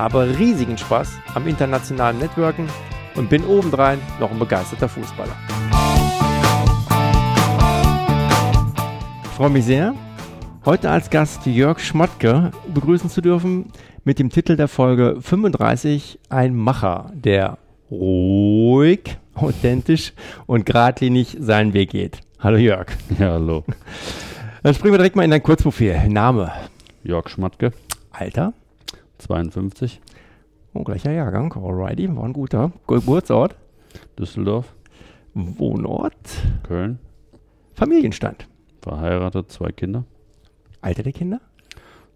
habe riesigen Spaß am internationalen Networken und bin obendrein noch ein begeisterter Fußballer. Ich freue mich sehr, heute als Gast Jörg Schmottke begrüßen zu dürfen mit dem Titel der Folge 35 Ein Macher, der ruhig, authentisch und geradlinig seinen Weg geht. Hallo Jörg. Ja, hallo. Dann springen wir direkt mal in dein Kurzprofil. Name? Jörg Schmatke. Alter? 52. Oh, gleicher Jahrgang. Alrighty, war ein guter. Geburtsort? Düsseldorf. Wohnort? Köln. Familienstand? Verheiratet, zwei Kinder. Alter der Kinder?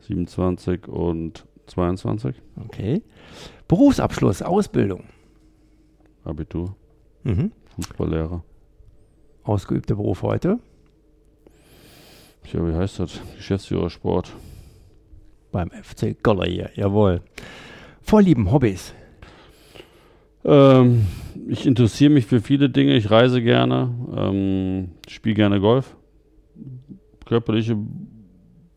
27 und 22. Okay. Berufsabschluss, Ausbildung? Abitur. Mhm. Fußballlehrer. Ausgeübter Beruf heute? Tja, wie heißt das? Geschäftsführer Sport. Beim FC Goller hier, jawohl. Vorlieben, Hobbys? Ähm, ich interessiere mich für viele Dinge. Ich reise gerne. Ähm, spiele gerne Golf. Körperliche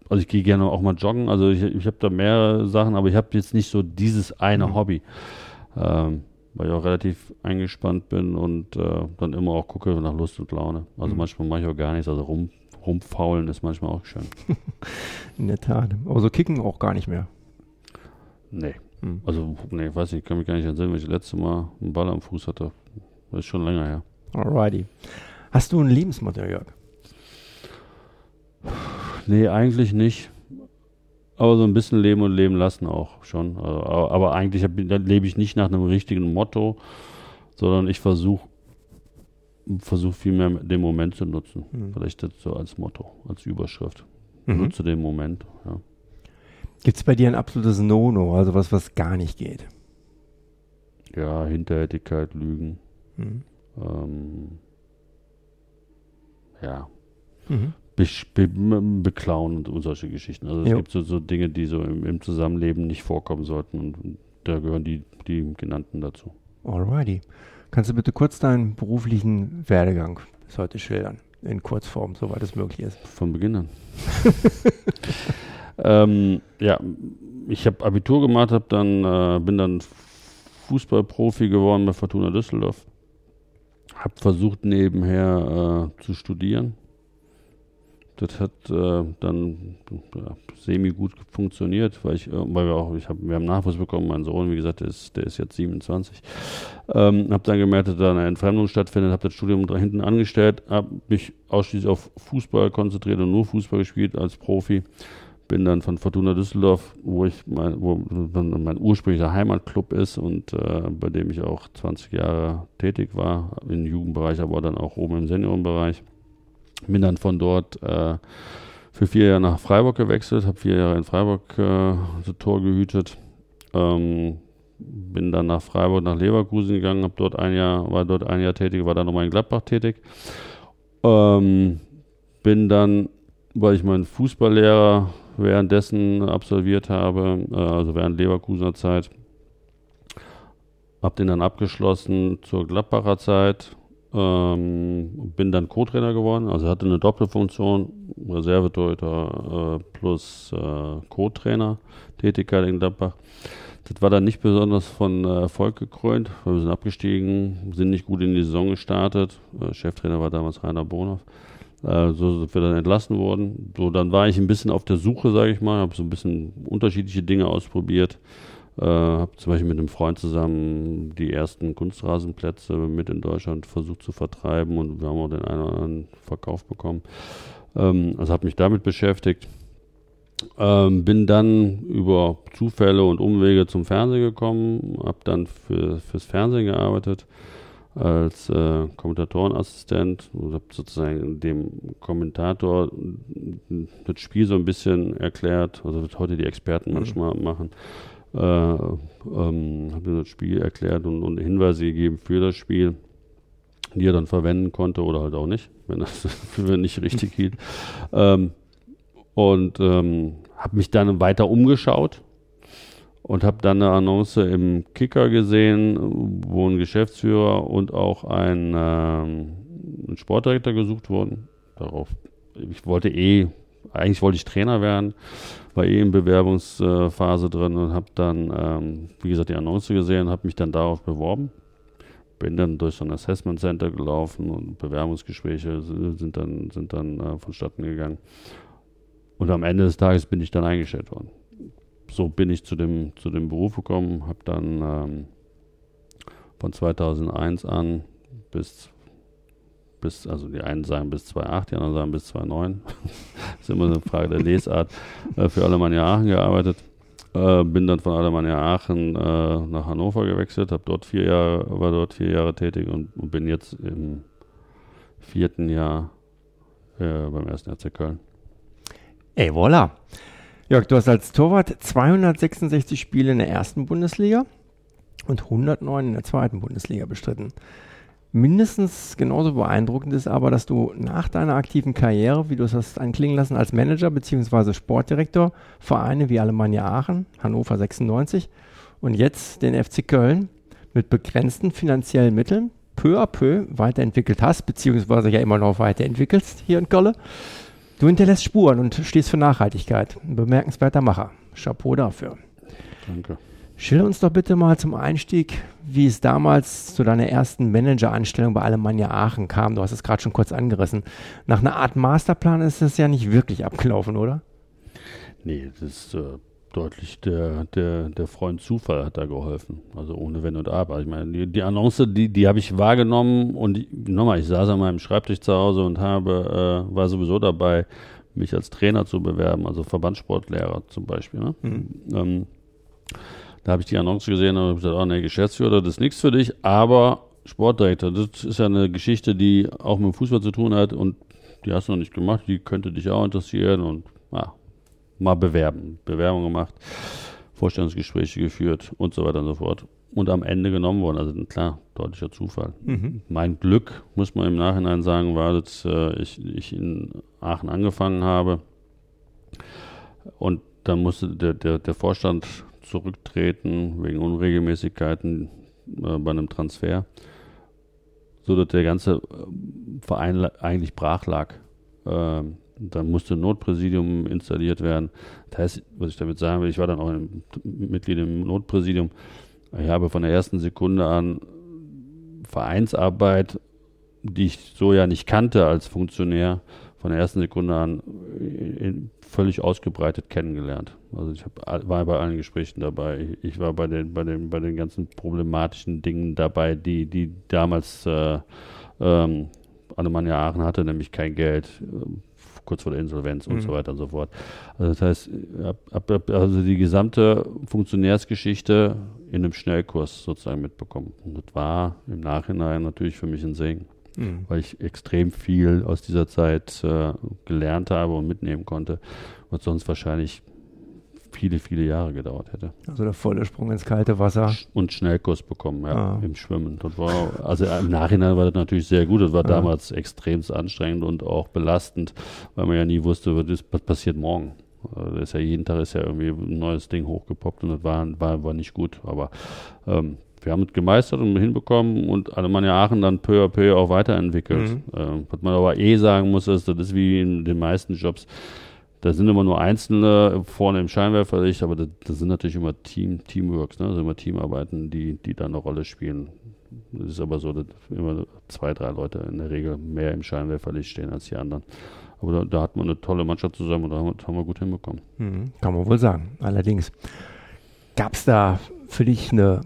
also ich gehe gerne auch mal joggen. Also ich, ich habe da mehrere Sachen, aber ich habe jetzt nicht so dieses eine mhm. Hobby. Ähm, weil ich auch relativ eingespannt bin und äh, dann immer auch gucke nach Lust und Laune. Also mhm. manchmal mache ich auch gar nichts, also rum, rumfaulen ist manchmal auch schön. In der Tat. Aber so kicken auch gar nicht mehr. Nee. Mhm. Also, nee, weiß nicht, ich kann mich gar nicht entsinnen, wenn ich das letzte Mal einen Ball am Fuß hatte. Das ist schon länger her. Alrighty. Hast du ein Lebensmotto, Jörg? Nee, eigentlich nicht. Aber so ein bisschen leben und leben lassen auch schon. Also, aber eigentlich lebe ich nicht nach einem richtigen Motto, sondern ich versuche versuch vielmehr den Moment zu nutzen. Mhm. Vielleicht das so als Motto, als Überschrift. Mhm. Nutze den Moment. Ja. Gibt es bei dir ein absolutes No-No, also was, was gar nicht geht? Ja, Hinterhältigkeit, Lügen. Mhm. Ähm, ja. Mhm be be beklauen und solche Geschichten. Also es jo. gibt so, so, Dinge, die so im, im, Zusammenleben nicht vorkommen sollten und da gehören die, die genannten dazu. Alrighty. Kannst du bitte kurz deinen beruflichen Werdegang bis heute schildern? In Kurzform, soweit es möglich ist. Von Beginn an. ähm, ja, ich habe Abitur gemacht, hab dann, äh, bin dann Fußballprofi geworden bei Fortuna Düsseldorf. Habe versucht nebenher äh, zu studieren, das hat äh, dann ja, semi gut funktioniert, weil ich, äh, weil wir auch, ich hab, wir haben Nachwuchs bekommen, mein Sohn, wie gesagt, der ist, der ist jetzt 27. Ähm, habe dann gemerkt, dass da eine Entfremdung stattfindet, habe das Studium da hinten angestellt, habe mich ausschließlich auf Fußball konzentriert und nur Fußball gespielt als Profi. Bin dann von Fortuna Düsseldorf, wo ich mein, wo mein ursprünglicher Heimatclub ist und äh, bei dem ich auch 20 Jahre tätig war, im Jugendbereich, aber dann auch oben im Seniorenbereich bin dann von dort äh, für vier Jahre nach Freiburg gewechselt, habe vier Jahre in Freiburg äh, das Tor gehütet. Ähm, bin dann nach Freiburg, nach Leverkusen gegangen, habe dort ein Jahr, war dort ein Jahr tätig, war dann nochmal in Gladbach tätig. Ähm, bin dann, weil ich meinen Fußballlehrer währenddessen absolviert habe, äh, also während Leverkusener Zeit, habe den dann abgeschlossen zur Gladbacher Zeit, ähm, bin dann Co-Trainer geworden, also hatte eine Doppelfunktion, Reservetorhüter äh, plus äh, Co-Trainer, Tätigkeit in Gladbach. Das war dann nicht besonders von äh, Erfolg gekrönt, weil wir sind abgestiegen, sind nicht gut in die Saison gestartet. Äh, Cheftrainer war damals Rainer Bonhoff. Äh, so sind wir dann entlassen worden. So, dann war ich ein bisschen auf der Suche, sage ich mal, habe so ein bisschen unterschiedliche Dinge ausprobiert. Äh, habe zum Beispiel mit einem Freund zusammen die ersten Kunstrasenplätze mit in Deutschland versucht zu vertreiben und wir haben auch den einen oder anderen Verkauf bekommen. Ähm, also habe mich damit beschäftigt. Ähm, bin dann über Zufälle und Umwege zum Fernsehen gekommen, habe dann für, fürs Fernsehen gearbeitet als äh, Kommentatorenassistent und habe sozusagen dem Kommentator das Spiel so ein bisschen erklärt, also was heute die Experten mhm. manchmal machen äh, ähm, habe mir das Spiel erklärt und, und Hinweise gegeben für das Spiel, die er dann verwenden konnte oder halt auch nicht, wenn das für nicht richtig hielt. Ähm, und ähm, habe mich dann weiter umgeschaut und habe dann eine Annonce im Kicker gesehen, wo ein Geschäftsführer und auch ein, ähm, ein Sportdirektor gesucht wurden. Darauf, ich wollte eh, eigentlich wollte ich Trainer werden, war eh in Bewerbungsphase drin und habe dann, ähm, wie gesagt, die Annonce gesehen, habe mich dann darauf beworben. Bin dann durch so ein Assessment Center gelaufen und Bewerbungsgespräche sind dann, sind dann äh, vonstatten gegangen. Und am Ende des Tages bin ich dann eingestellt worden so bin ich zu dem, zu dem Beruf gekommen, habe dann ähm, von 2001 an bis, bis, also die einen sagen bis 2008, die anderen sagen bis 2009, das ist immer eine Frage der Lesart, äh, für Alemannia Aachen gearbeitet. Äh, bin dann von Alemannia Aachen äh, nach Hannover gewechselt, habe dort vier Jahre, war dort vier Jahre tätig und, und bin jetzt im vierten Jahr beim ersten RC Köln. Et voilà. Jörg, du hast als Torwart 266 Spiele in der ersten Bundesliga und 109 in der zweiten Bundesliga bestritten. Mindestens genauso beeindruckend ist aber, dass du nach deiner aktiven Karriere, wie du es hast anklingen lassen, als Manager bzw. Sportdirektor Vereine wie Alemannia Aachen, Hannover 96 und jetzt den FC Köln mit begrenzten finanziellen Mitteln peu à peu weiterentwickelt hast, beziehungsweise ja immer noch weiterentwickelst hier in Köln. Du hinterlässt Spuren und stehst für Nachhaltigkeit. Ein bemerkenswerter Macher. Chapeau dafür. Danke. Schilder uns doch bitte mal zum Einstieg, wie es damals zu deiner ersten Manageranstellung bei Alemannia Aachen kam. Du hast es gerade schon kurz angerissen. Nach einer Art Masterplan ist das ja nicht wirklich abgelaufen, oder? Nee, das ist äh, deutlich der, der, der Freund Zufall hat da geholfen. Also ohne Wenn und Aber. Ich meine, die, die Annonce, die, die habe ich wahrgenommen und nochmal, ich saß an meinem Schreibtisch zu Hause und habe, äh, war sowieso dabei, mich als Trainer zu bewerben, also Verbandssportlehrer zum Beispiel. Ne? Mhm. Ähm, da habe ich die Annonce gesehen und habe gesagt, oh ne, Geschäftsführer, das ist nichts für dich, aber Sportdirektor, das ist ja eine Geschichte, die auch mit dem Fußball zu tun hat und die hast du noch nicht gemacht, die könnte dich auch interessieren und ja, mal bewerben. Bewerbung gemacht, Vorstellungsgespräche geführt und so weiter und so fort. Und am Ende genommen worden. Also klar, deutlicher Zufall. Mhm. Mein Glück, muss man im Nachhinein sagen, war, dass äh, ich, ich in Aachen angefangen habe. Und dann musste der, der, der Vorstand zurücktreten wegen Unregelmäßigkeiten äh, bei einem Transfer, so dass der ganze äh, Verein eigentlich brach lag. Ähm, dann musste ein Notpräsidium installiert werden. Das heißt, was ich damit sagen will, ich war dann auch ein Mitglied im Notpräsidium. Ich habe von der ersten Sekunde an Vereinsarbeit, die ich so ja nicht kannte als Funktionär, von der ersten Sekunde an völlig ausgebreitet kennengelernt. Also ich hab, war bei allen Gesprächen dabei. Ich war bei den, bei den, bei den ganzen problematischen Dingen dabei, die, die damals äh, ähm, Alemannia Aachen hatte, nämlich kein Geld, kurz vor der Insolvenz mhm. und so weiter und so fort. Also das heißt, ab, ab, also die gesamte Funktionärsgeschichte in einem Schnellkurs sozusagen mitbekommen. Und das war im Nachhinein natürlich für mich ein Segen, mhm. weil ich extrem viel aus dieser Zeit äh, gelernt habe und mitnehmen konnte, was sonst wahrscheinlich viele, viele Jahre gedauert hätte. Also der volle Sprung ins kalte Wasser. Und Schnellkurs bekommen, ja, ah. im Schwimmen. Das war, also im Nachhinein war das natürlich sehr gut. Das war ah. damals extremst anstrengend und auch belastend, weil man ja nie wusste, was passiert morgen. Also das ist ja jeden Tag ist ja irgendwie ein neues Ding hochgepoppt und das war, war, war nicht gut. Aber ähm, wir haben es gemeistert und hinbekommen und Alemannia Aachen dann peu à peu auch weiterentwickelt. Mhm. Ähm, was man aber eh sagen muss, ist, das ist wie in den meisten Jobs, da sind immer nur Einzelne vorne im Scheinwerferlicht, aber das, das sind natürlich immer Team, Teamworks, ne? also immer Teamarbeiten, die, die da eine Rolle spielen. Es ist aber so, dass immer zwei, drei Leute in der Regel mehr im Scheinwerferlicht stehen als die anderen. Aber da, da hat man eine tolle Mannschaft zusammen und da haben, haben wir gut hinbekommen. Mhm, kann man wohl sagen. Allerdings, gab es da für dich eine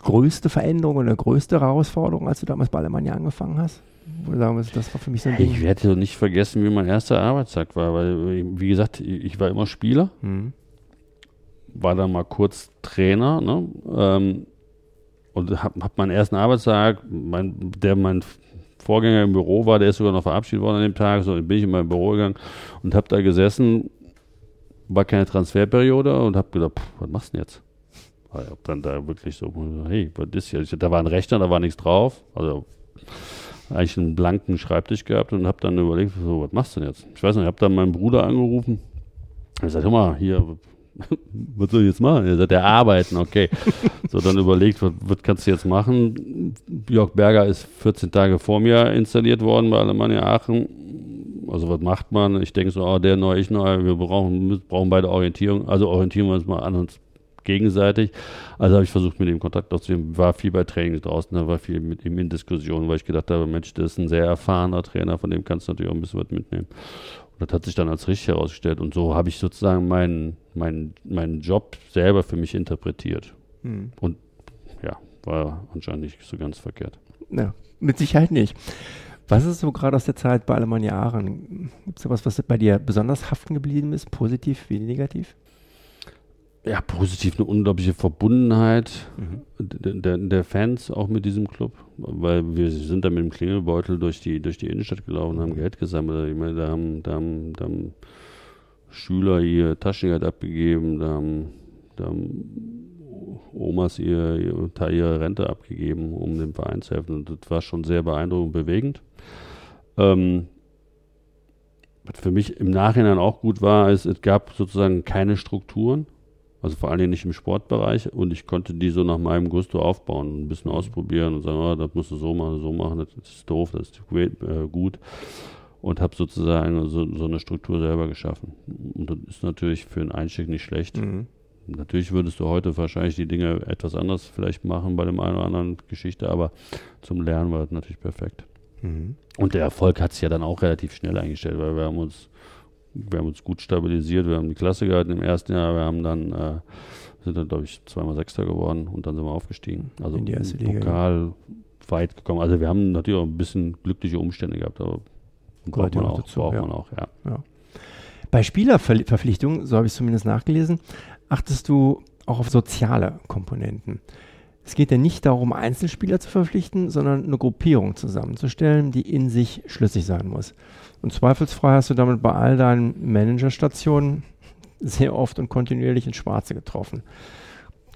größte Veränderung oder größte Herausforderung, als du damals bei Alemannia angefangen hast? sagen wir, das war für mich so ein Ding. Ich werde nicht vergessen, wie mein erster Arbeitstag war, weil, wie gesagt, ich war immer Spieler, mhm. war dann mal kurz Trainer, ne? Ähm, und habe hab meinen ersten Arbeitstag, mein, der mein Vorgänger im Büro war, der ist sogar noch verabschiedet worden an dem Tag, so bin ich in mein Büro gegangen und habe da gesessen, war keine Transferperiode und habe gedacht, pff, was machst du denn jetzt? Ich habe dann da wirklich so, hey, was ist hier? Da war ein Rechner, da war nichts drauf. Also eigentlich einen blanken Schreibtisch gehabt und habe dann überlegt, so, was machst du denn jetzt? Ich weiß nicht, ich habe dann meinen Bruder angerufen. Ich sagte, hör mal, hier, was soll ich jetzt machen? Er sagt, er arbeiten, okay. so, dann überlegt, was, was, kannst du jetzt machen? Jörg Berger ist 14 Tage vor mir installiert worden bei Alemannia Aachen. Also was macht man? Ich denke so, oh, der neu, ich neu, wir brauchen, brauchen beide Orientierung. Also orientieren wir uns mal an uns gegenseitig. Also habe ich versucht, mit ihm Kontakt aufzunehmen. War viel bei Trainings draußen, da war viel mit ihm in Diskussionen, weil ich gedacht habe, Mensch, das ist ein sehr erfahrener Trainer, von dem kannst du natürlich auch ein bisschen was mitnehmen. Und das hat sich dann als richtig herausgestellt. Und so habe ich sozusagen meinen, meinen, meinen Job selber für mich interpretiert. Hm. Und ja, war anscheinend nicht so ganz verkehrt. Ja, mit Sicherheit nicht. Was ist so gerade aus der Zeit bei Alemannia Aachen? Gibt es da was, was bei dir besonders haften geblieben ist? Positiv wie negativ? Ja, positiv eine unglaubliche Verbundenheit mhm. der, der, Fans auch mit diesem Club, weil wir sind da mit dem Klingelbeutel durch die, durch die Innenstadt gelaufen haben Geld gesammelt. Ich meine, da haben, da haben, da haben Schüler ihr Taschengeld abgegeben, da haben, da haben Omas ihr, ihr Teil ihrer Rente abgegeben, um dem Verein zu helfen. Und das war schon sehr beeindruckend und bewegend. Ähm, was für mich im Nachhinein auch gut war, ist, es gab sozusagen keine Strukturen, also vor allen Dingen nicht im Sportbereich und ich konnte die so nach meinem Gusto aufbauen, ein bisschen ausprobieren und sagen, oh, das musst du so machen, so machen, das ist doof, das ist äh, gut und habe sozusagen so, so, eine Struktur selber geschaffen. Und das ist natürlich für einen Einstieg nicht schlecht. Mhm. Natürlich würdest du heute wahrscheinlich die Dinge etwas anders vielleicht machen bei dem einen oder anderen Geschichte, aber zum Lernen war das natürlich perfekt. Mhm. Und der Erfolg hat sich ja dann auch relativ schnell eingestellt, weil wir haben uns, wir haben uns gut stabilisiert, wir haben die Klasse gehalten im ersten Jahr, wir haben dann, äh, sind dann, glaube ich, zweimal Sechster geworden und dann sind wir aufgestiegen. Also in die erste Liga, Pokal weit gekommen. Also wir haben natürlich auch ein bisschen glückliche Umstände gehabt, aber braucht man, auch, dazu, braucht ja. man auch, ja. ja. Bei Spielerverpflichtungen, so habe ich es zumindest nachgelesen, achtest du auch auf soziale Komponenten. Es geht ja nicht darum, Einzelspieler zu verpflichten, sondern eine Gruppierung zusammenzustellen, die in sich schlüssig sein muss. Und zweifelsfrei hast du damit bei all deinen Managerstationen sehr oft und kontinuierlich ins Schwarze getroffen.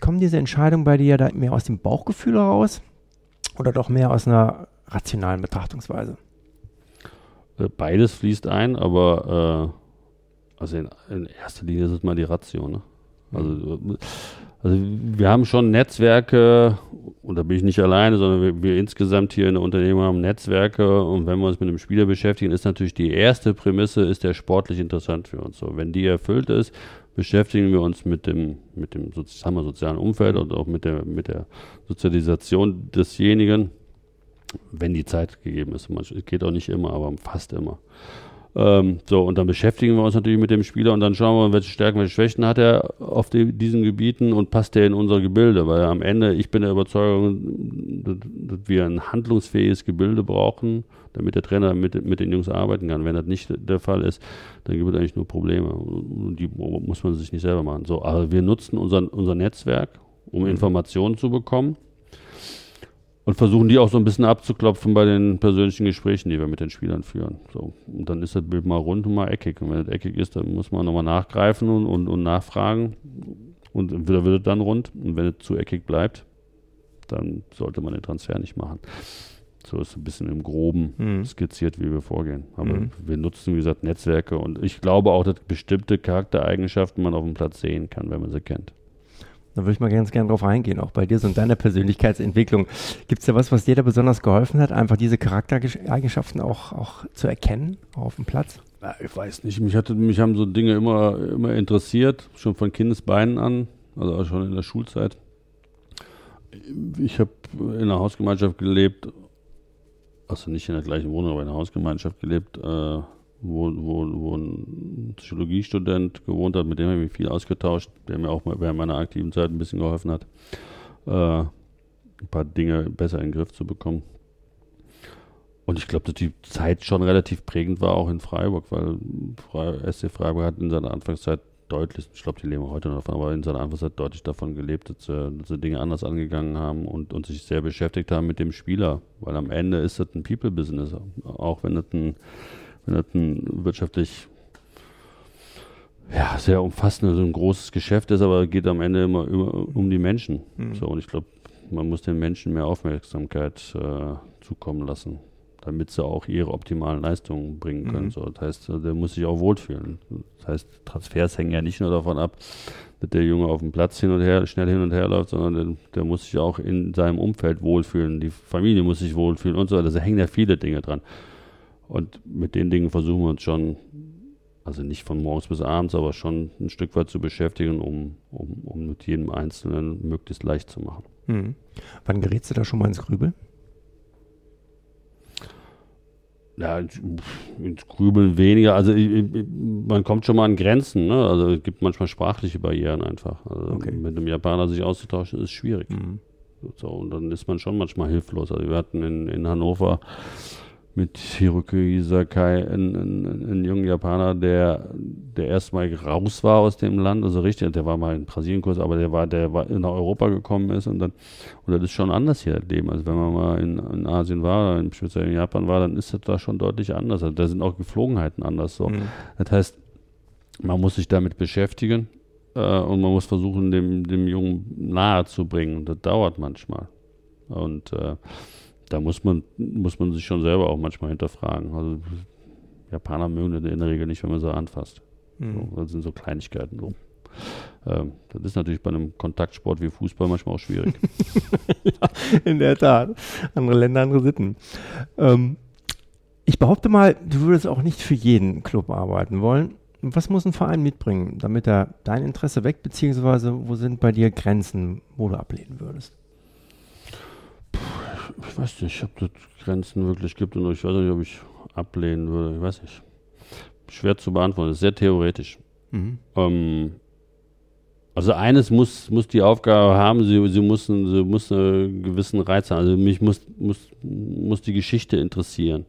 Kommen diese Entscheidungen bei dir da mehr aus dem Bauchgefühl heraus oder doch mehr aus einer rationalen Betrachtungsweise? Äh, beides fließt ein, aber äh, also in, in, erster Linie ist es mal die Ration. Ne? Also, also wir haben schon Netzwerke, und da bin ich nicht alleine, sondern wir, wir, insgesamt hier in der Unternehmung haben Netzwerke und wenn wir uns mit einem Spieler beschäftigen, ist natürlich die erste Prämisse, ist der sportlich interessant für uns. So, wenn die erfüllt ist, beschäftigen wir uns mit dem, mit dem sagen wir, sozialen Umfeld und auch mit der, mit der Sozialisation desjenigen, wenn die Zeit gegeben ist. Es geht auch nicht immer, aber fast immer. Ähm, so, und dann beschäftigen wir uns natürlich mit dem Spieler und dann schauen wir, welche Stärken, welche Schwächen hat er auf die, diesen Gebieten und passt er in unser Gebilde. Weil am Ende, ich bin der Überzeugung, dass, wir ein handlungsfähiges Gebilde brauchen, damit der Trainer mit, mit den Jungs arbeiten kann. Wenn das nicht der Fall ist, dann gibt es eigentlich nur Probleme. Und die muss man sich nicht selber machen. So, aber wir nutzen unser, unser Netzwerk, um. Informationen zu bekommen und versuchen die auch so ein bisschen abzuklopfen bei den persönlichen Gesprächen, die wir mit den Spielern führen. So. Und dann ist das Bild mal rund und mal eckig. Und wenn es eckig ist, dann muss man nochmal nachgreifen und, und, und nachfragen. Und entweder wird es dann rund. Und wenn es zu eckig bleibt, dann sollte man den Transfer nicht machen. So ist ein bisschen im Groben mhm. skizziert, wie wir vorgehen. Aber mhm. wir nutzen, wie gesagt, Netzwerke und ich glaube auch, dass bestimmte Charaktereigenschaften man auf dem Platz sehen kann, wenn man sie kennt. Da würde ich mal ganz gerne drauf eingehen, auch bei dir so in deiner Persönlichkeitsentwicklung. Gibt es da was, was dir da besonders geholfen hat, einfach diese Charaktereigenschaften auch, auch zu erkennen, auf dem Platz? Ja, ich weiß nicht, mich, hatte, mich haben so Dinge immer, immer interessiert, schon von Kindesbeinen an, also auch schon in der Schulzeit. Ich habe in einer Hausgemeinschaft gelebt, also nicht in der gleichen Wohnung, aber in einer Hausgemeinschaft gelebt, äh, wo, wo, wo ein Psychologiestudent gewohnt hat, mit dem habe ich mich viel ausgetauscht, der mir auch während meiner aktiven Zeit ein bisschen geholfen hat, äh, ein paar Dinge besser in den Griff zu bekommen. Und ich glaube, dass die Zeit schon relativ prägend war, auch in Freiburg, weil SC Freiburg hat in seiner Anfangszeit deutlich, ich glaube, die leben heute noch davon, aber in seiner Anfangszeit deutlich davon gelebt, dass sie, dass sie, Dinge anders angegangen haben und, und sich sehr beschäftigt haben mit dem Spieler. Weil am Ende ist das ein People-Business, auch wenn das ein wenn das ein wirtschaftlich ja, sehr umfassend, so ein großes Geschäft ist, aber geht am Ende immer, immer um die Menschen. Mhm. So, und ich glaube, man muss den Menschen mehr Aufmerksamkeit äh, zukommen lassen, damit sie auch ihre optimalen Leistungen bringen können. Mhm. So, das heißt, der muss sich auch wohlfühlen. Das heißt, Transfers hängen ja nicht nur davon ab, dass der Junge auf dem Platz hin und her, schnell hin und her läuft, sondern der, der muss sich auch in seinem Umfeld wohlfühlen. Die Familie muss sich wohlfühlen und so weiter. Da hängen ja viele Dinge dran. Und mit den Dingen versuchen wir uns schon also nicht von morgens bis abends, aber schon ein Stück weit zu beschäftigen, um, um, um mit jedem Einzelnen möglichst leicht zu machen. Mhm. Wann gerätst du da schon mal ins Grübeln? Ja, ins Grübeln weniger. Also man kommt schon mal an Grenzen. Ne? Also es gibt manchmal sprachliche Barrieren einfach. Also okay. Mit einem Japaner sich auszutauschen ist schwierig. Mhm. So, und dann ist man schon manchmal hilflos. Also wir hatten in, in Hannover mit Hiroki Sakai, ein, ein, ein junger Japaner, der, der erstmal raus war aus dem Land, also richtig, der war mal in Brasilien kurz, aber der war, der war nach Europa gekommen ist und dann, und das ist schon anders hier das Leben. Also wenn man mal in, in Asien war, in, speziell in Japan war, dann ist das da schon deutlich anders. Also da sind auch Geflogenheiten anders so. Mhm. Das heißt, man muss sich damit beschäftigen äh, und man muss versuchen, dem, dem Jungen nahe zu bringen. Das dauert manchmal. Und äh, da muss man, muss man sich schon selber auch manchmal hinterfragen. Also Japaner mögen das in der Regel nicht, wenn man sie anfasst. Mhm. So, das sind so Kleinigkeiten. So. Ähm, das ist natürlich bei einem Kontaktsport wie Fußball manchmal auch schwierig. ja, in der Tat. Andere Länder, andere Sitten. Ähm, ich behaupte mal, du würdest auch nicht für jeden Club arbeiten wollen. Was muss ein Verein mitbringen, damit er dein Interesse weckt, beziehungsweise wo sind bei dir Grenzen, wo du ablehnen würdest? Ich weiß nicht, ob es Grenzen wirklich gibt und ich weiß nicht, ob ich ablehnen würde. Ich weiß nicht. Schwer zu beantworten, das ist sehr theoretisch. Mhm. Ähm, also eines muss, muss die Aufgabe haben, sie, sie, müssen, sie muss einen gewissen Reiz haben. Also mich muss, muss, muss die Geschichte interessieren.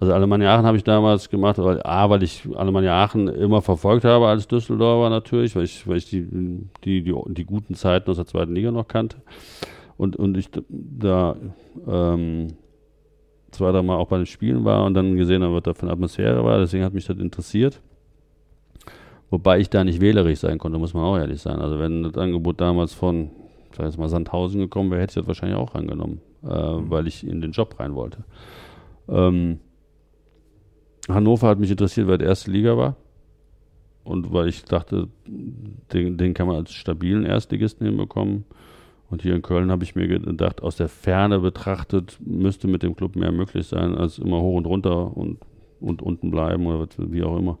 Also Alemannia Aachen habe ich damals gemacht, weil, A, weil ich Alemannia Aachen immer verfolgt habe als Düsseldorfer natürlich, weil ich, weil ich die, die, die, die guten Zeiten aus der zweiten Liga noch kannte und, und ich da ähm, zwei, drei Mal auch bei den Spielen war und dann gesehen habe, was da für eine Atmosphäre war. Deswegen hat mich das interessiert. Wobei ich da nicht wählerisch sein konnte, muss man auch ehrlich sein. Also wenn das Angebot damals von, sag jetzt mal, Sandhausen gekommen wäre, hätte ich das wahrscheinlich auch angenommen, äh, mhm. weil ich in den Job rein wollte. Ähm, Hannover hat mich interessiert, weil der erste Liga war. Und weil ich dachte, den, den kann man als stabilen Erstligisten hinbekommen. Und hier in Köln habe ich mir gedacht, aus der Ferne betrachtet müsste mit dem Club mehr möglich sein, als immer hoch und runter und, und unten bleiben oder wie auch immer.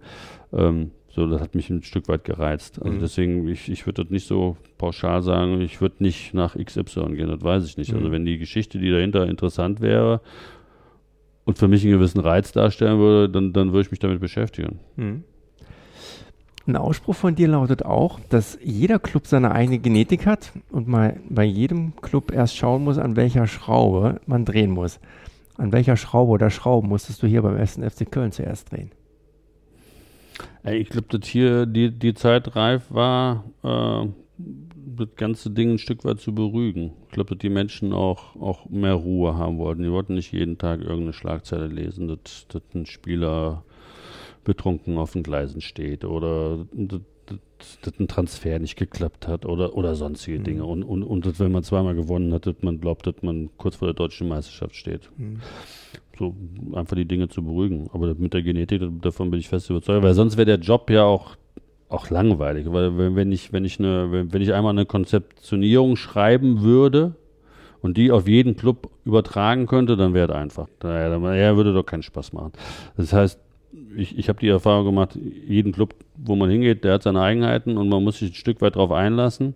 Ähm, so, das hat mich ein Stück weit gereizt. Also mhm. deswegen, ich, ich würde das nicht so pauschal sagen, ich würde nicht nach XY gehen, das weiß ich nicht. Also mhm. Also wenn die Geschichte, die dahinter interessant wäre und für mich einen gewissen Reiz darstellen würde, dann, dann würde ich mich damit beschäftigen. Mhm. Ein Ausspruch von dir lautet auch, dass jeder Club seine eigene Genetik hat und man bei jedem Club erst schauen muss, an welcher Schraube man drehen muss. An welcher Schraube oder Schrauben musstest du hier beim 1. FC Köln zuerst drehen? Ich glaube, dass hier die, die Zeit reif war, äh, das ganze Ding ein Stück weit zu beruhigen. Ich glaube, dass die Menschen auch, auch mehr Ruhe haben wollten. Die wollten nicht jeden Tag irgendeine Schlagzeile lesen, dass, dass ein Spieler betrunken auf den Gleisen steht oder dass ein Transfer nicht geklappt hat oder, oder sonstige mhm. Dinge. Und, und, und wenn man zweimal gewonnen hat, dass man glaubt, dass man kurz vor der deutschen Meisterschaft steht. Mhm. So einfach die Dinge zu beruhigen. Aber mit der Genetik, davon bin ich fest überzeugt, weil sonst wäre der Job ja auch, auch langweilig. Weil wenn ich, wenn ich eine, wenn ich einmal eine Konzeptionierung schreiben würde, und die auf jeden Club übertragen könnte, dann wäre es einfach. Daher würde doch keinen Spaß machen. Das heißt, ich, ich habe die Erfahrung gemacht, jeden Club, wo man hingeht, der hat seine Eigenheiten und man muss sich ein Stück weit darauf einlassen.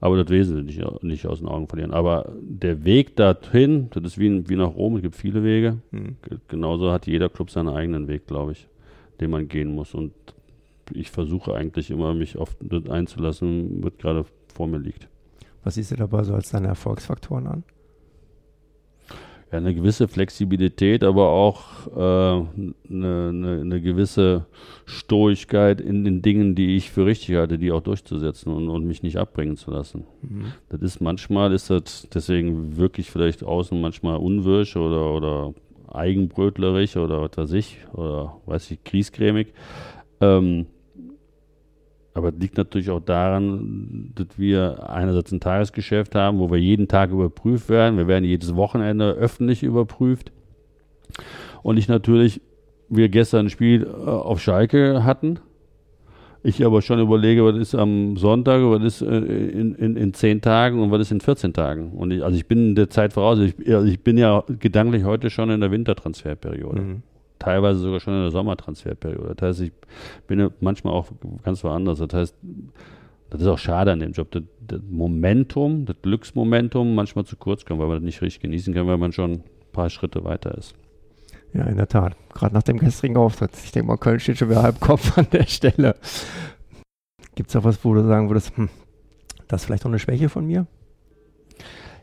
Aber das Wesen nicht, nicht aus den Augen verlieren. Aber der Weg dorthin, das ist wie, wie nach Rom, es gibt viele Wege. Mhm. Genauso hat jeder Club seinen eigenen Weg, glaube ich, den man gehen muss. Und ich versuche eigentlich immer, mich auf das einzulassen, was gerade vor mir liegt. Was siehst du dabei so als deine Erfolgsfaktoren an? Ja, eine gewisse Flexibilität, aber auch äh, eine, eine, eine, gewisse Stoigkeit in den Dingen, die ich für richtig halte, die auch durchzusetzen und, und mich nicht abbringen zu lassen. Mhm. Das ist manchmal ist das deswegen wirklich vielleicht außen manchmal unwirsch oder, oder eigenbrötlerisch oder was weiß ich, oder weiß ich, kriescremig. Ähm, Aber liegt natürlich auch daran, dass wir einerseits ein Tagesgeschäft haben, wo wir jeden Tag überprüft werden. Wir werden jedes Wochenende öffentlich überprüft. Und ich natürlich, wir gestern ein Spiel äh, auf Schalke hatten. Ich aber schon überlege, was ist am Sonntag, was ist äh, in, in, in zehn Tagen und was ist in 14 Tagen. Und ich, also ich bin in der Zeit voraus. Ich, also ich bin ja gedanklich heute schon in der Wintertransferperiode. Mhm teilweise sogar schon in der Sommertransferperiode. Das heißt, ich bin manchmal auch ganz woanders. Das heißt, das ist auch schade an dem Job. Das, das Momentum, das Glücksmomentum manchmal zu kurz kommt, weil man das nicht richtig genießen kann, weil man schon ein paar Schritte weiter ist. Ja, in der Tat. Gerade nach dem gestrigen Auftritt. Ich denke mal, Köln steht schon wieder halb Kopf an der Stelle. Gibt es auch was, wo du sagen würdest, hm, das ist vielleicht auch eine Schwäche von mir?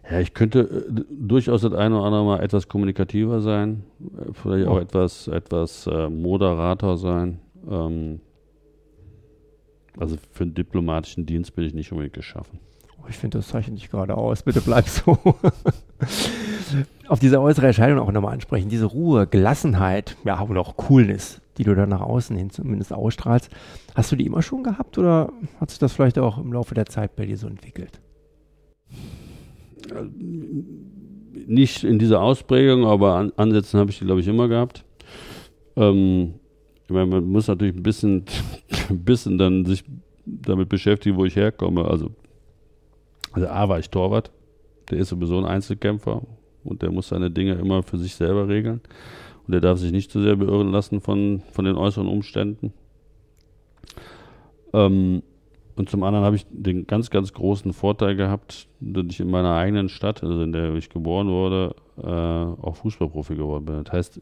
Ja, ich könnte äh, durchaus das eine oder andere Mal etwas kommunikativer sein, äh, vielleicht auch etwas, etwas äh, moderater sein. Ähm, also für einen diplomatischen Dienst bin ich nicht unbedingt geschaffen. Oh, ich finde, das zeichnet dich gerade aus. Bitte bleib so. Auf diese äußere Erscheinung auch nochmal ansprechen. Diese Ruhe, Gelassenheit, ja, und auch Coolness, die du da nach außen hin zumindest ausstrahlst. Hast du die immer schon gehabt oder hat sich das vielleicht auch im Laufe der Zeit bei dir so entwickelt? Nicht in dieser Ausprägung, aber an, Ansätzen habe ich die, glaube ich, immer gehabt. Ähm, ich meine, man muss natürlich ein bisschen, ein bisschen dann sich damit beschäftigen, wo ich herkomme. Also, also A war ich Torwart, der ist sowieso ein Einzelkämpfer und der muss seine Dinge immer für sich selber regeln. Und der darf sich nicht zu sehr beirren lassen von, von den äußeren Umständen. Ähm, und zum anderen habe ich den ganz, ganz großen Vorteil gehabt, dass ich in meiner eigenen Stadt, also in der ich geboren wurde, äh, auch Fußballprofi geworden bin. Das heißt,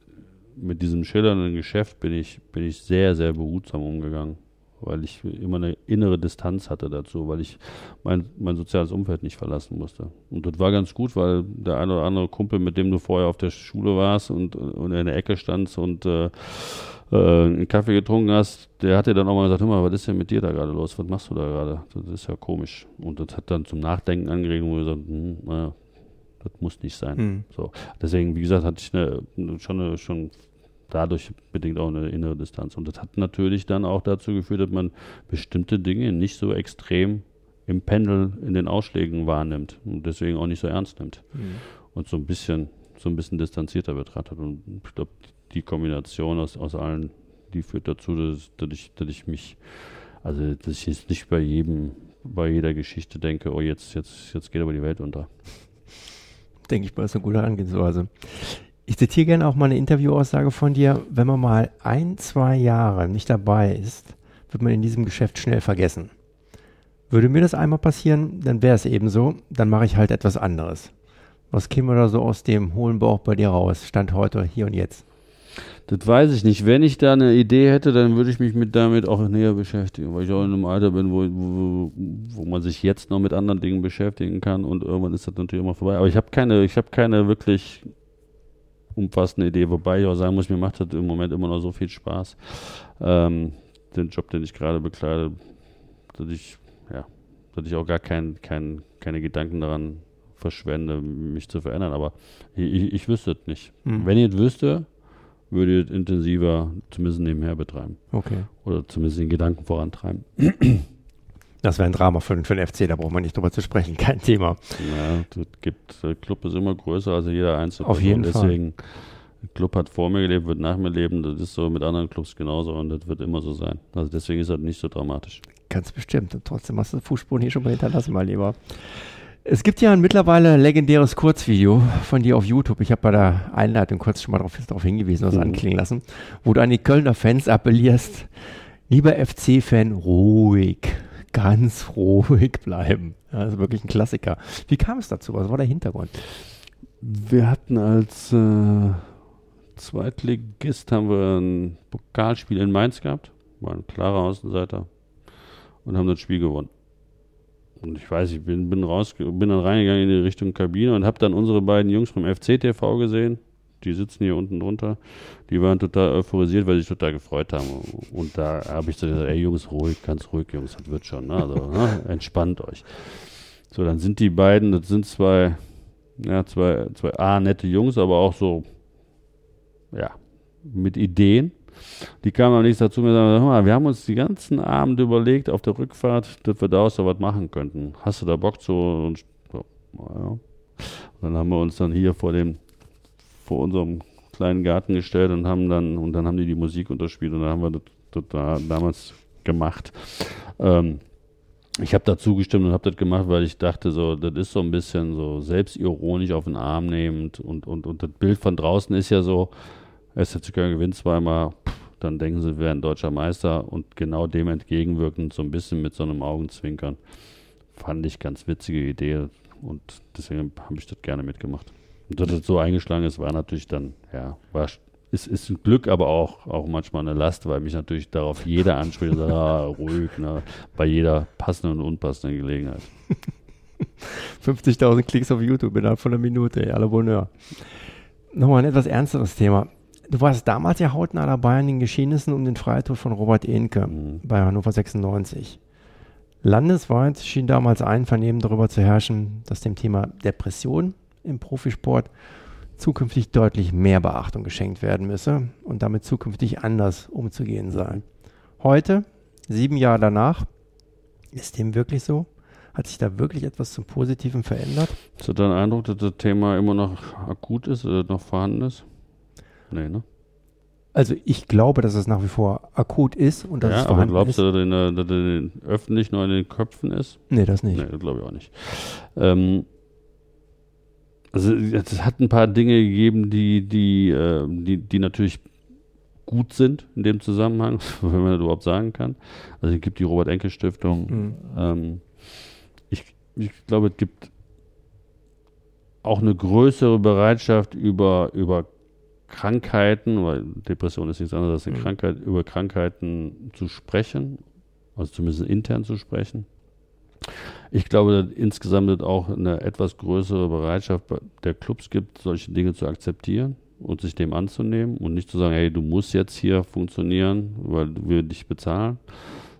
mit diesem schillernden Geschäft bin ich, bin ich sehr, sehr behutsam umgegangen, weil ich immer eine innere Distanz hatte dazu, weil ich mein, mein soziales Umfeld nicht verlassen musste. Und das war ganz gut, weil der eine oder andere Kumpel, mit dem du vorher auf der Schule warst und, und in der Ecke standst und äh, äh, einen Kaffee getrunken hast, der hat dir dann auch mal gesagt, hör mal, was ist denn mit dir da gerade los? Was machst du da gerade? Das ist ja komisch. Und das hat dann zum Nachdenken angeregt, wo wir gesagt, hm, naja, das muss nicht sein. Mhm. So. Deswegen, wie gesagt, hatte ich eine, schon, eine, schon dadurch bedingt auch eine innere Distanz. Und das hat natürlich dann auch dazu geführt, dass man bestimmte Dinge nicht so extrem im Pendel in den Ausschlägen wahrnimmt und deswegen auch nicht so ernst nimmt. Mhm. Und so ein bisschen, so ein bisschen distanzierter betrachtet. Und ich glaube, die Kombination aus, aus allen, die führt dazu, dass, dass, ich, dass ich mich, also dass ich jetzt nicht bei jedem, bei jeder Geschichte denke, oh jetzt, jetzt, jetzt geht aber die Welt unter. Denke ich mal, ist eine gute Herangehensweise. Ich zitiere gerne auch mal eine Interviewaussage von dir. Wenn man mal ein, zwei Jahre nicht dabei ist, wird man in diesem Geschäft schnell vergessen. Würde mir das einmal passieren, dann wäre es eben so, dann mache ich halt etwas anderes. Was käme da so aus dem hohlen Bauch bei dir raus? Stand heute, hier und jetzt. Das weiß ich nicht. Wenn ich da eine Idee hätte, dann würde ich mich mit damit auch näher beschäftigen, weil ich auch in einem Alter bin, wo, wo, wo man sich jetzt noch mit anderen Dingen beschäftigen kann und irgendwann ist das natürlich immer vorbei. Aber ich habe keine, ich habe keine wirklich umfassende Idee, wobei ich auch sagen muss, mir macht das im Moment immer noch so viel Spaß. Ähm, den Job, den ich gerade bekleide, dass ich, ja, dass ich auch gar kein, kein, keine Gedanken daran verschwende, mich zu verändern. Aber ich, ich, ich wüsste es nicht. Hm. Wenn ich es wüsste, würde ich intensiver zumindest nebenher betreiben. Okay. Oder zumindest den Gedanken vorantreiben. Das wäre ein Drama für, für, den FC, da braucht man nicht drüber zu sprechen, kein Thema. Ja, das gibt, der Club ist immer größer als jeder einzelne. Auf jeden Fall. Deswegen, der Club hat vor mir gelebt, wird nach mir leben, das ist so mit anderen Clubs genauso und das wird immer so sein. Also deswegen ist das nicht so dramatisch. Ganz bestimmt. Und trotzdem hast du Fußspuren hier schon mal hinterlassen, mein Lieber. Es gibt ja ein mittlerweile legendäres Kurzvideo von dir auf YouTube. Ich habe bei der Einleitung kurz schon mal darauf, hingewiesen, was mhm. anklingen lassen, wo du an die Kölner Fans appellierst, lieber FC-Fan, ruhig, ganz ruhig bleiben. Ja, das ist wirklich ein Klassiker. Wie kam es dazu? Was war der Hintergrund? Wir hatten als äh, Zweitligist haben wir ein Pokalspiel in Mainz gehabt, war ein klarer Außenseiter und haben das Spiel gewonnen. Und ich weiß, ich bin, bin raus, bin dann reingegangen in die Richtung Kabine und habe dann unsere beiden Jungs vom FCTV gesehen. Die sitzen hier unten drunter. Die waren total euphorisiert, weil sie sich total gefreut haben. Und da habe ich so gesagt, ey Jungs, ruhig, ganz ruhig, Jungs, das wird schon. Ne? Also ne? entspannt euch. So, dann sind die beiden, das sind zwei, ja, zwei, zwei A, nette Jungs, aber auch so, ja, mit Ideen. Die kamen am nächsten Tag zu mir und sagten, hör wir haben uns die ganzen Abend überlegt auf der Rückfahrt, dass wir daraus so was machen könnten. Hast du da Bock zu? Und, ja. und dann haben wir uns dann hier vor dem, vor unserem kleinen Garten gestellt und haben dann, und dann haben die die Musik unterspielt und dann haben wir das, das da damals gemacht. Ähm, ich habe da zugestimmt und habe das gemacht, weil ich dachte, so, das ist so ein bisschen so selbstironisch auf den Arm nehmend und, und, und das Bild von draußen ist ja so, SFC Köln gewinnt zweimal, dann denken sie, wir wären deutscher Meister und genau dem entgegenwirkend so ein bisschen mit so einem Augenzwinkern. Fand ich ganz witzige Idee und deswegen habe ich das gerne mitgemacht. Und dass das so eingeschlagen ist, war natürlich dann, ja, war ist, ist ein Glück, aber auch, auch manchmal eine Last, weil mich natürlich darauf jeder anspricht und sagt, ah, ruhig, ne, bei jeder passenden und unpassenden Gelegenheit. 50.000 Klicks auf YouTube innerhalb von einer Minute, alle Bonheur. Nochmal ein etwas ernsteres Thema. Du warst damals ja hautnah dabei an den Geschehnissen um den Freitod von Robert Ehnke mhm. bei Hannover 96. Landesweit schien damals ein Vernehmen darüber zu herrschen, dass dem Thema Depression im Profisport zukünftig deutlich mehr Beachtung geschenkt werden müsse und damit zukünftig anders umzugehen sei. Heute, sieben Jahre danach, ist dem wirklich so? Hat sich da wirklich etwas zum Positiven verändert? Hast du deinen Eindruck, dass das Thema immer noch akut ist oder noch vorhanden ist? Nee, ne? Also ich glaube, dass es nach wie vor akut ist und dass ja, es vorhanden aber glaubst du, dass er öffentlich nur in den Köpfen ist? Nee, das nicht. Nee, das glaube ich auch nicht. Ähm, also es hat ein paar Dinge gegeben, die, die, äh, die, die natürlich gut sind in dem Zusammenhang, wenn man das überhaupt sagen kann. Also es gibt die Robert-Enke-Stiftung. Mhm. Ähm, ich, ich glaube, es gibt auch eine größere Bereitschaft über, über Krankheiten, weil Depression ist nichts anderes als eine mhm. Krankheit, über Krankheiten zu sprechen, also zumindest intern zu sprechen. Ich glaube, dass insgesamt auch eine etwas größere Bereitschaft der Clubs gibt, solche Dinge zu akzeptieren und sich dem anzunehmen und nicht zu sagen, hey, du musst jetzt hier funktionieren, weil wir dich bezahlen,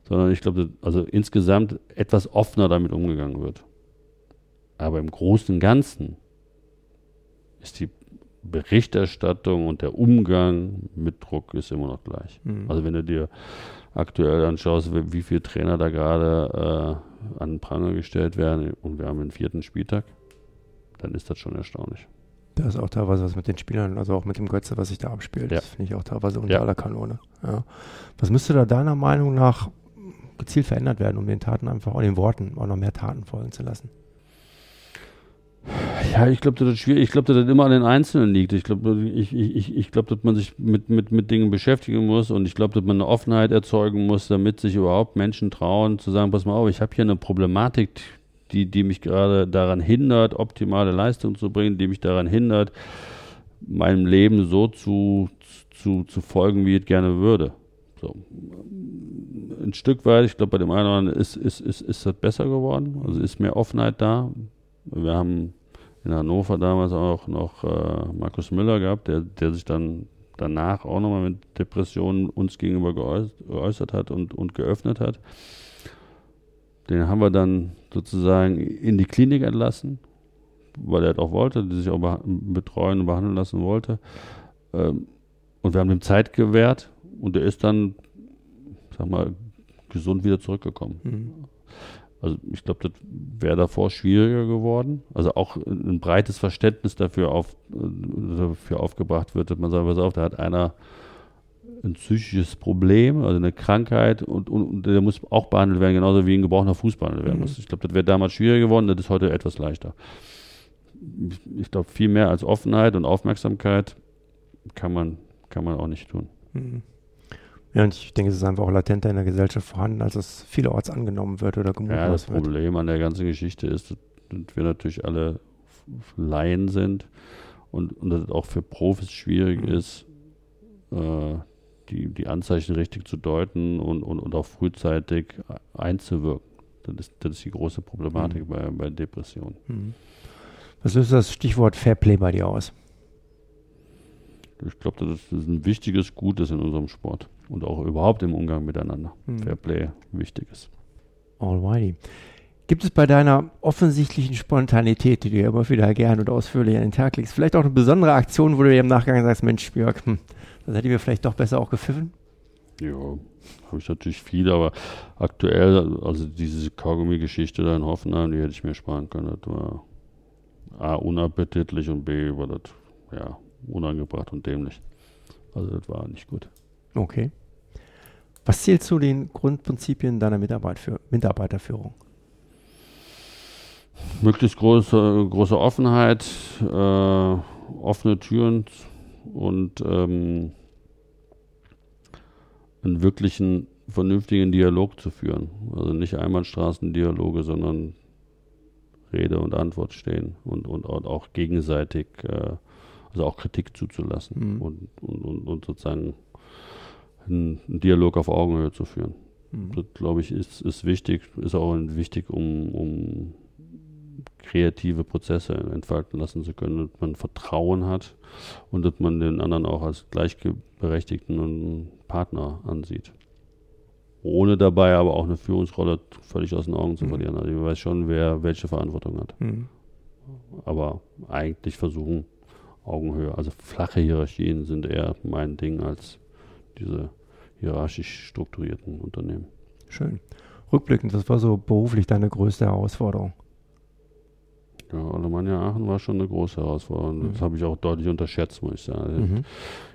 sondern ich glaube, also insgesamt etwas offener damit umgegangen wird. Aber im Großen und Ganzen ist die Berichterstattung und der Umgang mit Druck ist immer noch gleich. Mhm. Also wenn du dir aktuell anschaust, wie viele Trainer da gerade äh, an den Pranger gestellt werden und wir haben den vierten Spieltag, dann ist das schon erstaunlich. Da ist auch teilweise was mit den Spielern, also auch mit dem Götze, was sich da abspielt. Ja. Das finde ich auch teilweise unter ja. aller Kanone. Ja. Was müsste da deiner Meinung nach gezielt verändert werden, um den Taten einfach, auch den Worten auch noch mehr Taten folgen zu lassen? Ja, ich glaube, das ist schwierig. Ich glaube, dass das immer an den Einzelnen liegt. Ich glaube, ich, ich, ich glaube, dass man sich mit, mit, mit Dingen beschäftigen muss und ich glaube, dass man eine Offenheit erzeugen muss, damit sich überhaupt Menschen trauen, zu sagen, pass mal auf, ich habe hier eine Problematik, die, die mich gerade daran hindert, optimale Leistung zu bringen, die mich daran hindert, meinem Leben so zu, zu, zu folgen, wie ich gerne würde. So. Ein Stück weit, ich glaube, bei dem einen oder anderen ist, ist, ist, ist das besser geworden. Also ist mehr Offenheit da. Wir haben in Hannover damals auch noch äh, Markus Müller gehabt, der, der sich dann danach auch nochmal mit Depressionen uns gegenüber geäußert hat und, und geöffnet hat. Den haben wir dann sozusagen in die Klinik entlassen, weil er das auch wollte, die sich auch betreuen und behandeln lassen wollte. Ähm, und wir haben ihm Zeit gewährt und er ist dann, sag mal, gesund wieder zurückgekommen. Mhm. Also ich glaube, das wäre davor schwieriger geworden. Also auch ein breites Verständnis dafür, auf, dafür aufgebracht wird, dass man sagt, pass auf, da hat einer ein psychisches Problem, also eine Krankheit und, und, und, der muss auch behandelt werden, genauso wie ein gebrochener Fuß behandelt werden muss. Mhm. Ich glaube, das wäre damals schwieriger geworden, das ist heute etwas leichter. Ich, ich glaube, viel mehr als Offenheit und Aufmerksamkeit kann man, kann man auch nicht tun. Mhm. Ja, und ich denke, es ist einfach auch latenter in der Gesellschaft vorhanden, als es vielerorts angenommen wird oder gemutmaßt ja, das wird. Das Problem an der ganzen Geschichte ist, dass wir natürlich alle Laien sind und, und dass es auch für Profis schwierig mhm. ist, äh, die, die Anzeichen richtig zu deuten und, und, und auch frühzeitig einzuwirken. Das ist, das ist die große Problematik mhm. bei, bei Depressionen. Mhm. Was löst das Stichwort Fairplay bei dir aus? Ich glaube, das ist ein wichtiges Gutes in unserem Sport und auch überhaupt im Umgang miteinander. Mhm. Fairplay wichtig ist. Alrighty. Gibt es bei deiner offensichtlichen Spontanität, die du ja immer wieder gern und ausführlich an den Tag legst, vielleicht auch eine besondere Aktion, wo du dir im Nachgang sagst, Mensch, Björk, hm, das hätte ich mir vielleicht doch besser auch gepfiffen? Ja, habe ich natürlich viele, aber aktuell, also diese Kaugummi-Geschichte da in Hoffenheim, die hätte ich mir sparen können. Das war A, unappetitlich und B, war das, ja, unangebracht und dämlich. Also das war nicht gut. Okay. Was zählt zu den Grundprinzipien deiner Mitarbeit für, Mitarbeiterführung? Möglichst große, große Offenheit, äh, offene Türen und ähm, einen wirklichen vernünftigen Dialog zu führen. Also nicht Einbahnstraßendialoge, sondern Rede und Antwort stehen und, und, und auch gegenseitig, äh, also auch Kritik zuzulassen mhm. und, und, und, sozusagen einen, einen, Dialog auf Augenhöhe zu führen. Mhm. Das, glaube ich, ist, ist wichtig, ist auch wichtig, um, um kreative Prozesse entfalten lassen zu können, dass man Vertrauen hat und dass man den anderen auch als gleichberechtigten Partner ansieht. Ohne dabei aber auch eine Führungsrolle völlig aus den Augen zu mhm. verlieren. Also ich weiß schon, wer welche Verantwortung hat. Mhm. Aber eigentlich versuchen Augenhöhe, also flache Hierarchien sind eher mein Ding als diese hierarchisch strukturierten Unternehmen. Schön. Rückblickend, was war so beruflich deine größte Herausforderung? Ja, Alemannia Aachen war schon eine große Herausforderung. Mhm. Das habe ich auch deutlich unterschätzt, muss ich sagen. Mhm.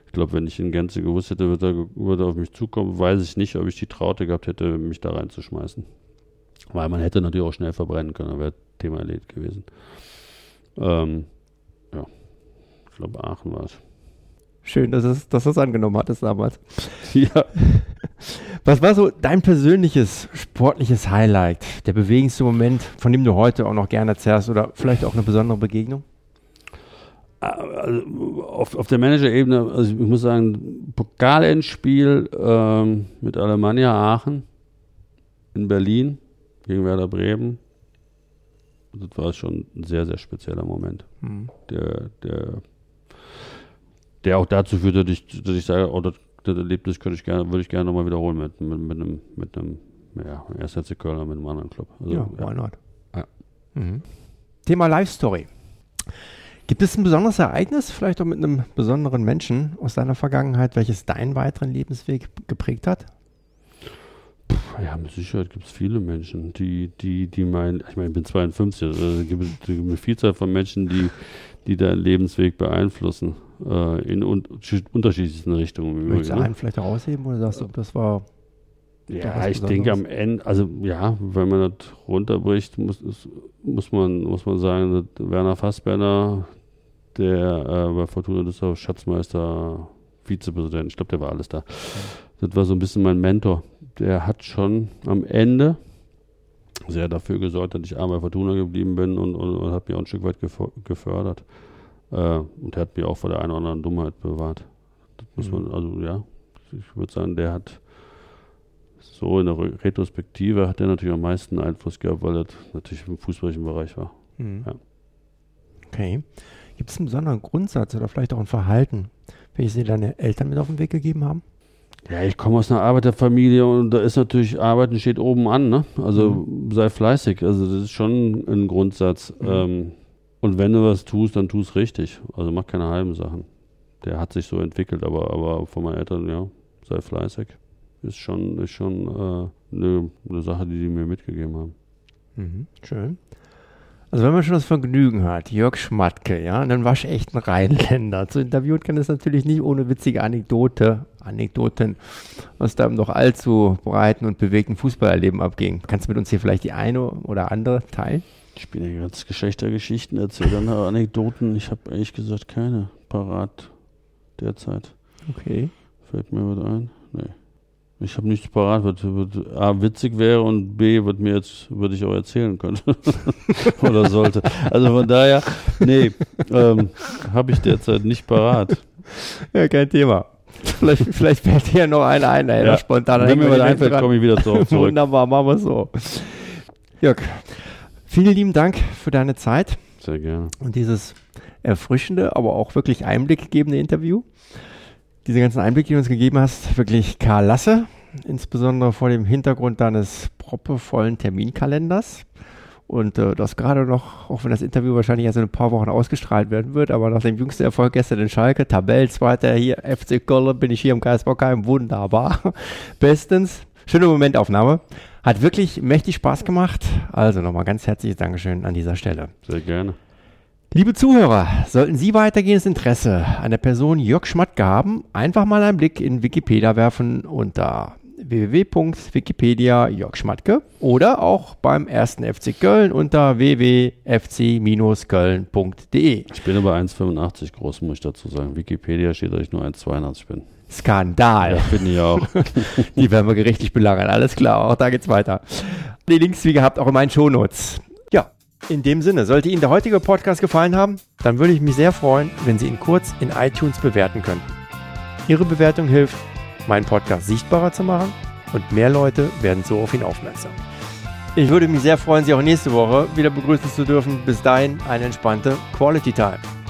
Ich glaube, wenn ich in Gänze gewusst hätte, würde er, auf mich zukommen, weiß ich nicht, ob ich die Traute gehabt hätte, mich da reinzuschmeißen. Weil man hätte natürlich auch schnell verbrennen können, wäre Thema erledigt gewesen. Ähm, ja, ich glaube, Aachen war es. Schön, dass es, dass es angenommen hattest damals. Ja. Was war so dein persönliches sportliches Highlight, der bewegendste Moment, von dem du heute auch noch gerne erzählst oder vielleicht auch eine besondere Begegnung? Also auf, auf der Manager-Ebene, also ich muss sagen, Pokalendspiel ähm, mit Alemannia Aachen in Berlin gegen Werder Bremen. Das war schon ein sehr, sehr spezieller Moment. Mhm. Der, der, der auch dazu führt, dass ich, dass ich sage, oh, das das Erlebnis könnte ich gerne, würde ich gerne nochmal wiederholen mit, mit, mit einem, mit einem, ja, erst FC Köln mit einem anderen Club. Also, ja, why not? Ja. Mhm. Thema Life Story. Gibt es ein besonderes Ereignis, vielleicht auch mit einem besonderen Menschen aus deiner Vergangenheit, welches deinen weiteren Lebensweg geprägt hat? Ja, mit Sicherheit gibt es viele Menschen, die, die, die meinen, ich meine, ich bin 52, also es gibt, es gibt eine Vielzahl von Menschen, die, die deinen Lebensweg beeinflussen äh, in un unterschiedlichsten Richtungen. Möchtest du einen vielleicht herausheben oder sagst du, das war. Ja, ich denke am Ende, also ja, wenn man das runterbricht, muss, muss, man, muss man sagen, Werner Fassbender, der äh, bei Fortuna Düsseldorf Schatzmeister, Vizepräsident, ich glaube, der war alles da. Das war so ein bisschen mein Mentor. Der hat schon am Ende sehr dafür gesorgt, dass ich einmal bei Fortuna geblieben bin und, und, und hat mich auch ein Stück weit gefördert. Äh, und der hat mich auch vor der einen oder anderen Dummheit bewahrt. Das muss mhm. man, also ja, ich würde sagen, der hat so in der Retrospektive hat er natürlich am meisten Einfluss gehabt, weil er natürlich im fußballischen Bereich war. Mhm. Ja. Okay. Gibt es einen besonderen Grundsatz oder vielleicht auch ein Verhalten, welches dir deine Eltern mit auf den Weg gegeben haben? Ja, ich komme aus einer Arbeiterfamilie und da ist natürlich Arbeiten steht oben an, ne? Also mhm. sei fleißig. Also das ist schon ein Grundsatz. Mhm. Ähm, und wenn du was tust, dann tu es richtig. Also mach keine halben Sachen. Der hat sich so entwickelt, aber, aber von meinen Eltern, ja, sei fleißig. Ist schon, ist schon äh, eine, eine Sache, die die mir mitgegeben haben. Mhm, schön. Also wenn man schon das Vergnügen hat, Jörg Schmatke, ja, dann war ich echt ein Rheinländer. Zu interviewen kann es natürlich nicht ohne witzige Anekdote, Anekdoten aus deinem noch allzu breiten und bewegten Fußballerleben abging. Kannst du mit uns hier vielleicht die eine oder andere teilen? Ich bin ja ganz Geschlechtergeschichten erzählen, aber Anekdoten, ich habe ehrlich gesagt keine parat derzeit. Okay. Fällt mir was ein? Nee. Ich habe nichts parat, was, was A witzig wäre und B, was mir jetzt, würde ich auch erzählen können. Oder sollte. Also von daher, nee, ähm, habe ich derzeit nicht parat. Ja, kein Thema. Vielleicht, vielleicht fällt hier noch einer ein, ja. spontan. Wenn mir was einfällt, komme ich wieder zurück. Wunderbar, machen wir so. Jörg, Vielen lieben Dank für deine Zeit. Sehr gerne. Und dieses erfrischende, aber auch wirklich einblickgebende Interview. Diese ganzen Einblicke, die du uns gegeben hast, wirklich Karl Lasse, insbesondere vor dem Hintergrund deines proppevollen Terminkalenders. und äh, das gerade noch, auch wenn das Interview wahrscheinlich erst in ein paar Wochen ausgestrahlt werden wird, aber nach dem jüngsten Erfolg gestern in Schalke, Tabellenzweiter hier, FC Köln, bin ich hier im Geisbockheim, wunderbar, bestens, schöne Momentaufnahme, hat wirklich mächtig Spaß gemacht, also nochmal ganz herzliches Dankeschön an dieser Stelle. Sehr gerne. Liebe Zuhörer, sollten Sie weitergehendes Interesse an der Person Jörg Schmatke haben, einfach mal einen Blick in Wikipedia werfen unter www.wikipedia Jörg Schmatke oder auch beim ersten FC Köln unter www.fc-köln.de. Ich bin aber 1,85 groß, muss ich dazu sagen. Wikipedia steht, dass ich nur 1,82 bin. Skandal. Ja, bin ich auch. Die werden wir gerichtlich belagern. Alles klar, auch da geht's weiter. Die Links, wie gehabt, auch in meinen Shownotes. Ja, in dem Sinne, sollte Ihnen der heutige Podcast gefallen haben, dann würde ich mich sehr freuen, wenn Sie ihn kurz in iTunes bewerten könnten. Ihre Bewertung hilft, meinen Podcast sichtbarer zu machen und mehr Leute werden so auf ihn aufmerksam. Ich würde mich sehr freuen, Sie auch nächste Woche wieder begrüßen zu dürfen. Bis dahin eine entspannte Quality Time.